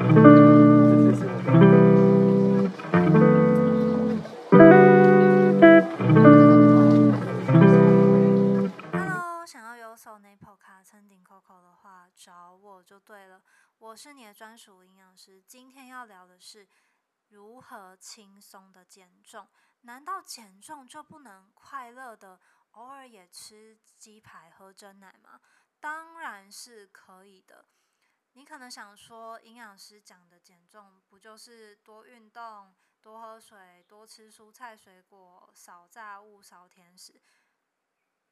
Hello，想要有手 Nipple 卡称顶 Coco 的话，找我就对了。我是你的专属营养师。今天要聊的是如何轻松的减重。难道减重就不能快乐的偶尔也吃鸡排、喝珍奶吗？当然是可以的。你可能想说，营养师讲的减重不就是多运动、多喝水、多吃蔬菜水果、少炸物、少甜食？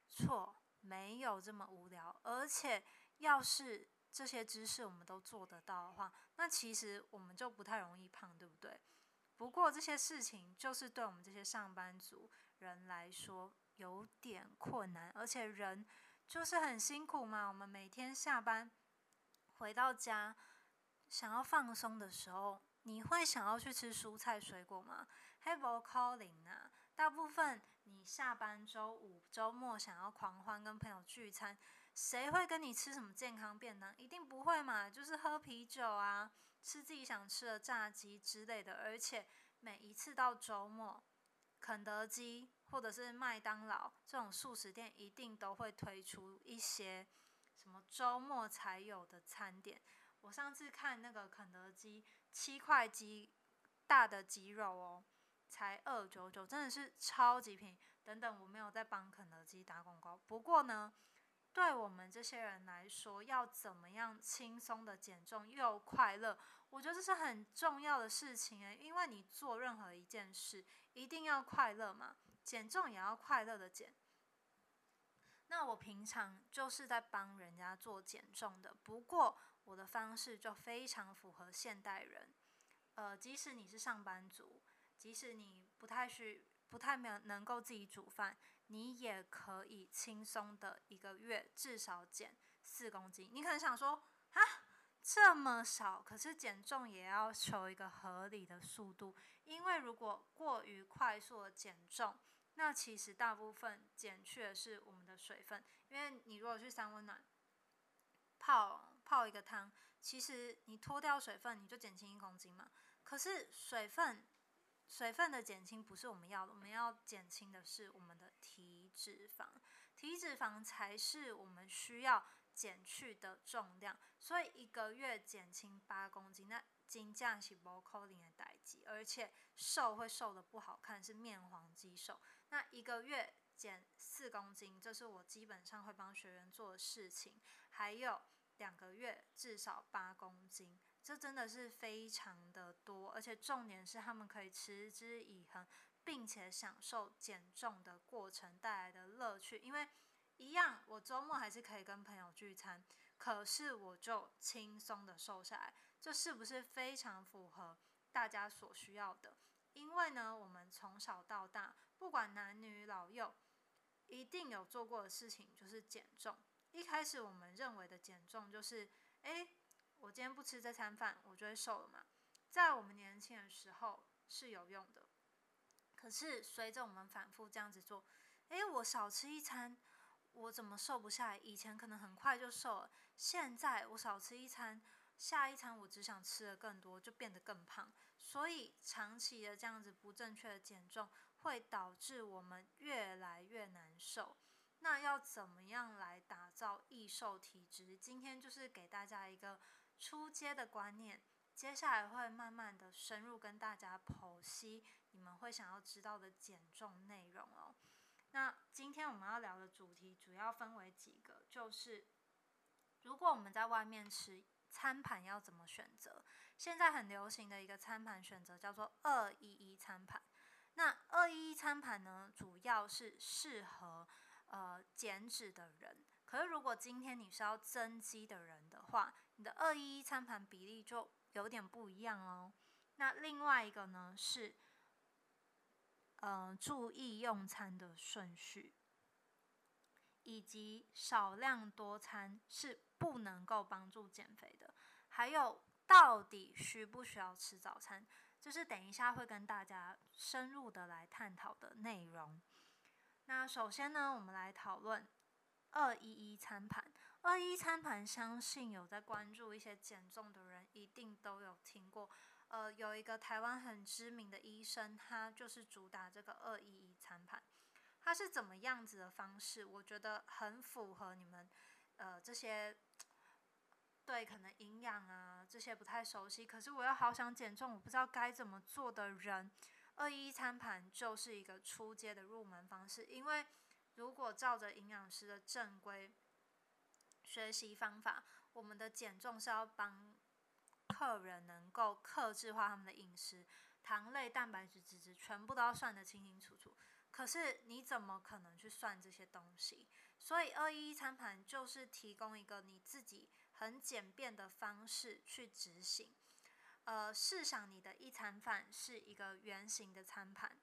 错，没有这么无聊。而且，要是这些知识我们都做得到的话，那其实我们就不太容易胖，对不对？不过这些事情就是对我们这些上班族人来说有点困难，而且人就是很辛苦嘛。我们每天下班回到家，想要放松的时候，你会想要去吃蔬菜水果吗？嘿，不可能啊！大部分你下班周五、周末想要狂欢，跟朋友聚餐，谁会跟你吃什么健康便当？一定不会嘛，就是喝啤酒啊。吃自己想吃的炸鸡之类的，而且每一次到周末，肯德基或者是麦当劳这种速食店一定都会推出一些什么周末才有的餐点。我上次看那个肯德基七块鸡大的鸡肉哦，才二九九，真的是超级便宜。等等，我没有在帮肯德基打广告，不过呢。对我们这些人来说，要怎么样轻松的减重又快乐？我觉得这是很重要的事情诶，因为你做任何一件事一定要快乐嘛，减重也要快乐的减。那我平常就是在帮人家做减重的，不过我的方式就非常符合现代人。呃，即使你是上班族，即使你不太需不太没有能够自己煮饭。你也可以轻松的一个月至少减四公斤。你可能想说，啊，这么少，可是减重也要求一个合理的速度，因为如果过于快速的减重，那其实大部分减去的是我水分。因为你如果去三温暖泡泡一个汤，其实你脱掉水分，你就减轻一公斤嘛。可是水分。水分的减轻不是我们要的，我们要减轻的是我们的体脂肪，体脂肪才是我们需要减去的重量。所以一个月减轻八公斤，那金价是不可能的代志，而且瘦会瘦得不好看，是面黄肌瘦。那一个月减四公斤，这是我基本上会帮学员做的事情。还有两个月至少八公斤。这真的是非常的多，而且重点是他们可以持之以恒，并且享受减重的过程带来的乐趣。因为一样，我周末还是可以跟朋友聚餐，可是我就轻松的瘦下来，这是不是非常符合大家所需要的？因为呢，我们从小到大，不管男女老幼，一定有做过的事情就是减重。一开始我们认为的减重就是，诶。我今天不吃这餐饭，我就会瘦了嘛。在我们年轻的时候是有用的，可是随着我们反复这样子做，诶，我少吃一餐，我怎么瘦不下来？以前可能很快就瘦了，现在我少吃一餐，下一餐我只想吃的更多，就变得更胖。所以长期的这样子不正确的减重，会导致我们越来越难受。那要怎么样来打造易瘦体质？今天就是给大家一个。初阶的观念，接下来会慢慢的深入跟大家剖析你们会想要知道的减重内容哦。那今天我们要聊的主题主要分为几个，就是如果我们在外面吃餐盘要怎么选择？现在很流行的一个餐盘选择叫做二一一餐盘。那二一一餐盘呢，主要是适合呃减脂的人。可是如果今天你是要增肌的人的话，你的二一一餐盘比例就有点不一样哦。那另外一个呢是，呃，注意用餐的顺序，以及少量多餐是不能够帮助减肥的。还有，到底需不需要吃早餐？这是等一下会跟大家深入的来探讨的内容。那首先呢，我们来讨论二一一餐盘。二一餐盘，相信有在关注一些减重的人，一定都有听过。呃，有一个台湾很知名的医生，他就是主打这个二一一餐盘。他是怎么样子的方式？我觉得很符合你们，呃，这些对可能营养啊这些不太熟悉，可是我又好想减重，我不知道该怎么做的人，二一一餐盘就是一个初阶的入门方式。因为如果照着营养师的正规。学习方法，我们的减重是要帮客人能够克制化他们的饮食，糖类、蛋白质、脂质全部都要算得清清楚楚。可是你怎么可能去算这些东西？所以二一一餐盘就是提供一个你自己很简便的方式去执行。呃，试想你的一餐饭是一个圆形的餐盘，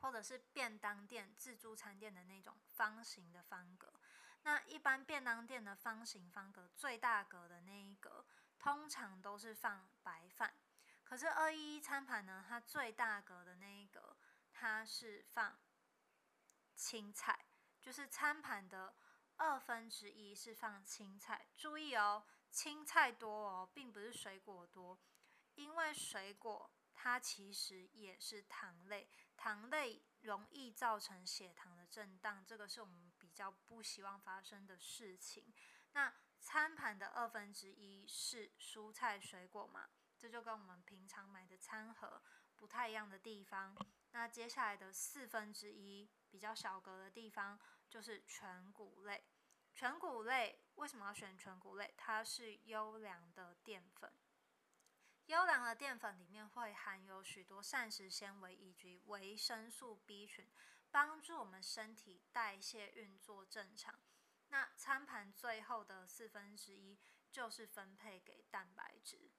或者是便当店、自助餐店的那种方形的方格。那一般便当店的方形方格最大格的那一格，通常都是放白饭。可是二一一餐盘呢，它最大格的那一格，它是放青菜，就是餐盘的二分之一是放青菜。注意哦，青菜多哦，并不是水果多，因为水果它其实也是糖类，糖类容易造成血糖的震荡，这个是我们。比较不希望发生的事情。那餐盘的二分之一是蔬菜水果嘛？这就跟我们平常买的餐盒不太一样的地方。那接下来的四分之一比较小格的地方就是全谷类。全谷类为什么要选全谷类？它是优良的淀粉。优良的淀粉里面会含有许多膳食纤维以及维生素 B 群。帮助我们身体代谢运作正常。那餐盘最后的四分之一就是分配给蛋白质，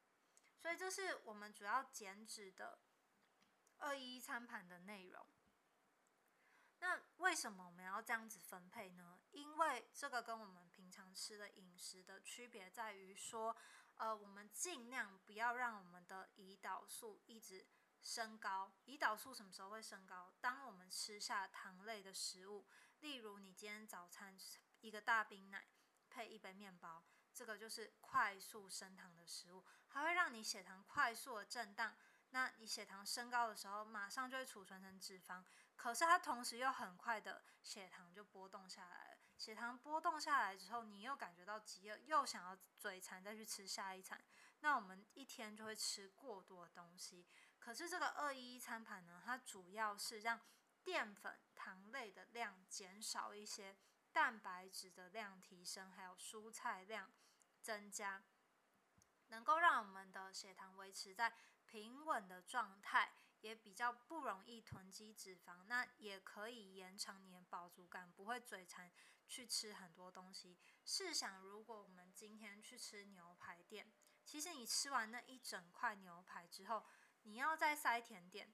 所以这是我们主要减脂的二一一餐盘的内容。为什么我们要这样子分配呢？因为这个跟我们平常吃的饮食的区别在于说，呃，我们尽量不要让我们的胰岛素一直。升高，胰岛素什么时候会升高？当我们吃下糖类的食物，例如你今天早餐一个大冰奶配一杯面包，这个就是快速升糖的食物，还会让你血糖快速的震荡。那你血糖升高的时候，马上就会储存成脂肪，可是它同时又很快的血糖就波动下来了。血糖波动下来之后，你又感觉到饥饿，又想要嘴馋再去吃下一餐，那我们一天就会吃过多的东西。可是这个二一一餐盘呢，它主要是让淀粉、糖类的量减少一些，蛋白质的量提升，还有蔬菜量增加，能够让我们的血糖维持在平稳的状态，也比较不容易囤积脂肪。那也可以延长你的饱足感，不会嘴馋去吃很多东西。试想，如果我们今天去吃牛排店，其实你吃完那一整块牛排之后，你要再塞甜点，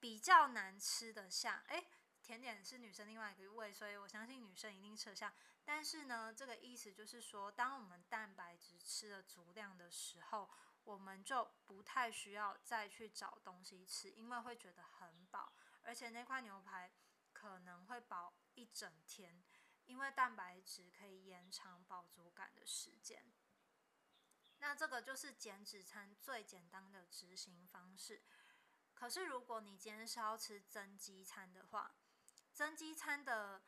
比较难吃得下。诶，甜点是女生另外一个胃，所以我相信女生一定吃得下。但是呢，这个意思就是说，当我们蛋白质吃了足量的时候，我们就不太需要再去找东西吃，因为会觉得很饱，而且那块牛排可能会饱一整天，因为蛋白质可以延长饱足感的时间。那这个就是减脂餐最简单的执行方式。可是如果你今天是要吃增肌餐的话，增肌餐的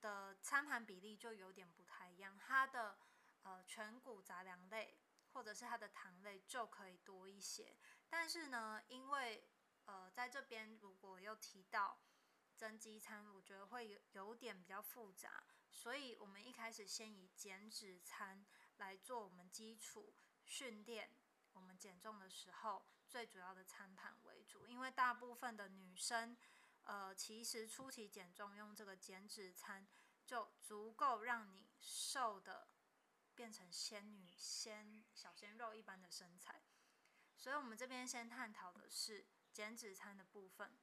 的餐盘比例就有点不太一样。它的呃全谷杂粮类或者是它的糖类就可以多一些。但是呢，因为呃在这边如果又提到增肌餐，我觉得会有有点比较复杂，所以我们一开始先以减脂餐来做我们基础。训练我们减重的时候，最主要的餐盘为主，因为大部分的女生，呃，其实初期减重用这个减脂餐就足够让你瘦的变成仙女鲜小鲜肉一般的身材，所以我们这边先探讨的是减脂餐的部分。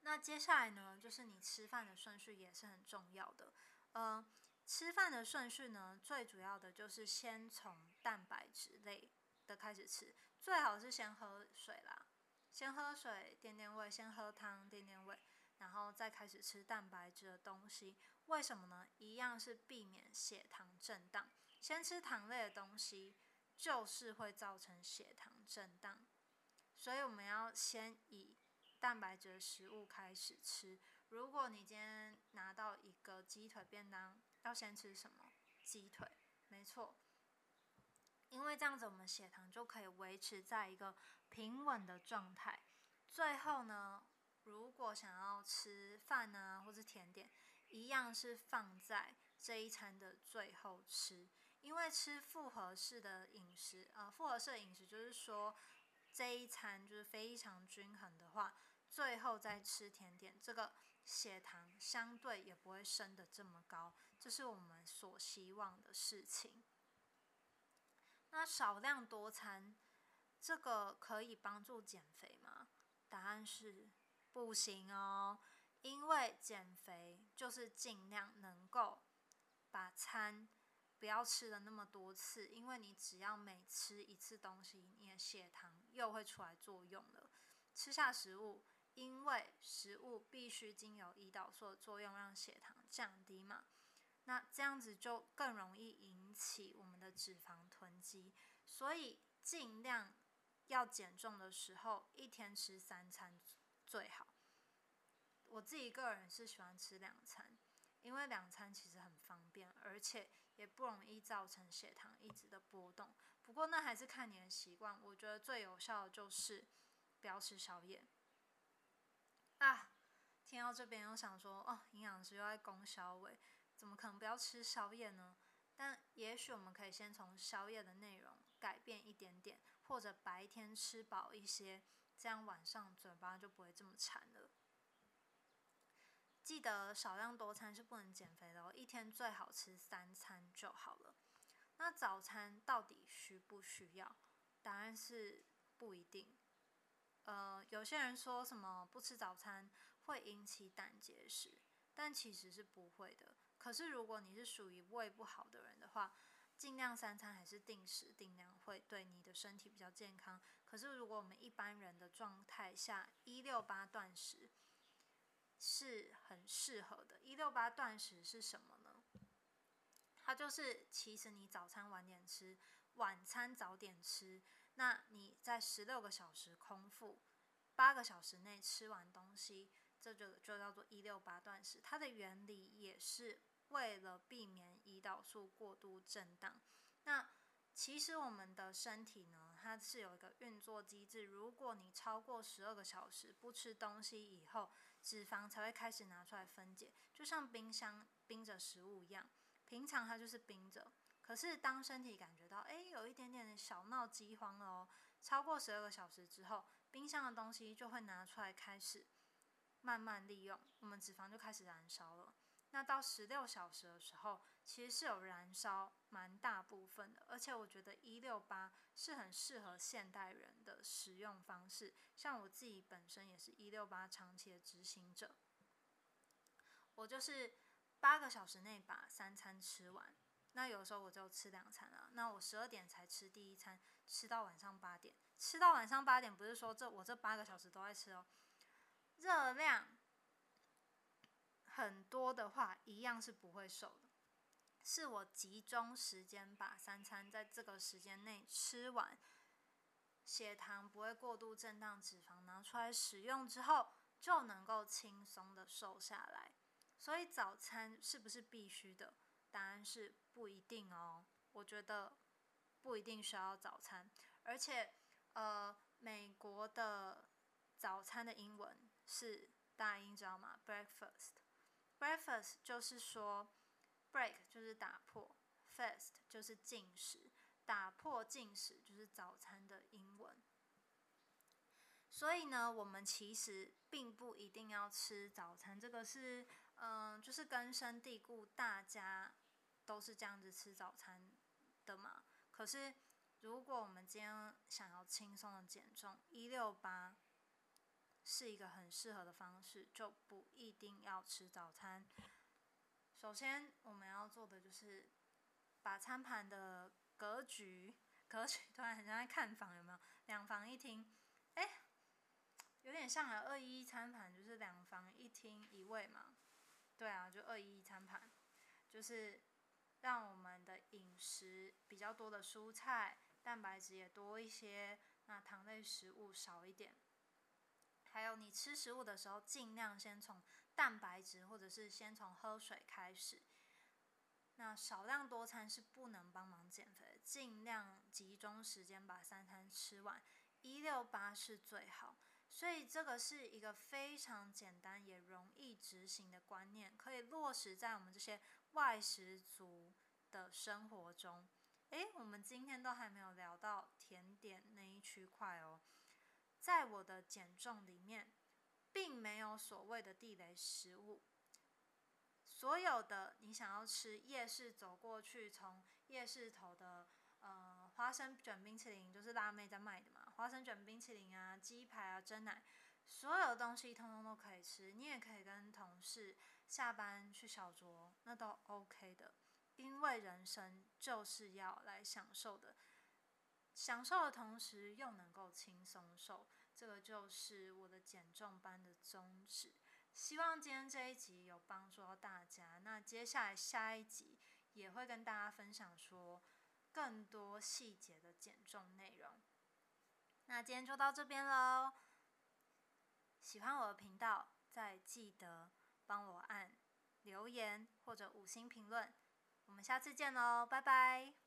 那接下来呢，就是你吃饭的顺序也是很重要的，嗯、吃饭的顺序呢，最主要的就是先从蛋白质类的开始吃，最好是先喝水啦，先喝水垫垫胃，先喝汤垫垫胃，然后再开始吃蛋白质的东西。为什么呢？一样是避免血糖震荡。先吃糖类的东西，就是会造成血糖震荡。所以我们要先以蛋白质的食物开始吃。如果你今天拿到一个鸡腿便当，要先吃什么？鸡腿，没错。因为这样子，我们血糖就可以维持在一个平稳的状态。最后呢，如果想要吃饭啊，或是甜点，一样是放在这一餐的最后吃。因为吃复合式的饮食，呃，复合式的饮食就是说，这一餐就是非常均衡的话，最后再吃甜点，这个血糖相对也不会升得这么高，这是我们所希望的事情。那少量多餐，这个可以帮助减肥吗？答案是不行哦，因为减肥就是尽量能够把餐不要吃的那么多次，因为你只要每吃一次东西，你的血糖又会出来作用了。吃下食物，因为食物必须经由胰岛素的作用让血糖降低嘛。那这样子就更容易引起我们的脂肪囤积，所以尽量要减重的时候，一天吃三餐最好。我自己个人是喜欢吃两餐，因为两餐其实很方便，而且也不容易造成血糖一直的波动。不过那还是看你的习惯，我觉得最有效的就是不要吃宵夜。啊，听到这边又想说，哦，营养师又在攻消委。怎么可能不要吃宵夜呢？但也许我们可以先从宵夜的内容改变一点点，或者白天吃饱一些，这样晚上嘴巴就不会这么馋了。记得少量多餐是不能减肥的哦，一天最好吃三餐就好了。那早餐到底需不需要？答案是不一定。呃，有些人说什么不吃早餐会引起胆结石，但其实是不会的。可是，如果你是属于胃不好的人的话，尽量三餐还是定时定量，会对你的身体比较健康。可是，如果我们一般人的状态下，一六八断食是很适合的。一六八断食是什么呢？它就是其实你早餐晚点吃，晚餐早点吃，那你在十六个小时空腹，八个小时内吃完东西，这就就叫做一六八断食。它的原理也是。为了避免胰岛素过度震荡，那其实我们的身体呢，它是有一个运作机制。如果你超过十二个小时不吃东西以后，脂肪才会开始拿出来分解，就像冰箱冰着食物一样。平常它就是冰着，可是当身体感觉到哎有一点点小闹饥荒了哦，超过十二个小时之后，冰箱的东西就会拿出来开始慢慢利用，我们脂肪就开始燃烧了。那到十六小时的时候，其实是有燃烧蛮大部分的，而且我觉得一六八是很适合现代人的食用方式。像我自己本身也是一六八长期的执行者，我就是八个小时内把三餐吃完。那有时候我就吃两餐了，那我十二点才吃第一餐，吃到晚上八点，吃到晚上八点不是说这我这八个小时都在吃哦，热量。很多的话，一样是不会瘦的。是我集中时间把三餐在这个时间内吃完，血糖不会过度震荡，脂肪拿出来使用之后，就能够轻松的瘦下来。所以早餐是不是必须的？答案是不一定哦。我觉得不一定需要早餐，而且呃，美国的早餐的英文是大英知道吗？Breakfast。Breakfast 就是说，break 就是打破，fast 就是进食，打破进食就是早餐的英文。所以呢，我们其实并不一定要吃早餐，这个是嗯、就是根深蒂固，大家都是这样子吃早餐的嘛。可是，如果我们今天想要轻松的减重，一六八。是一个很适合的方式，就不一定要吃早餐。首先，我们要做的就是把餐盘的格局，格局 突然很像在看房，有没有？两房一厅，哎，有点像啊，二一一餐盘就是两房一厅一卫嘛。对啊，就二一一餐盘，就是让我们的饮食比较多的蔬菜，蛋白质也多一些，那糖类食物少一点。还有你吃食物的时候，尽量先从蛋白质或者是先从喝水开始。那少量多餐是不能帮忙减肥，尽量集中时间把三餐吃完，一六八是最好。所以这个是一个非常简单也容易执行的观念，可以落实在我们这些外食族的生活中。诶，我们今天都还没有聊到甜点那一区块哦。在我的减重里面，并没有所谓的地雷食物。所有的你想要吃，夜市走过去，从夜市头的呃花生卷冰淇淋，就是辣妹在卖的嘛，花生卷冰淇淋啊，鸡排啊，蒸奶，所有的东西通通都可以吃。你也可以跟同事下班去小酌，那都 OK 的。因为人生就是要来享受的。享受的同时又能够轻松瘦，这个就是我的减重班的宗旨。希望今天这一集有帮助到大家。那接下来下一集也会跟大家分享说更多细节的减重内容。那今天就到这边喽。喜欢我的频道，再记得帮我按留言或者五星评论。我们下次见喽，拜拜。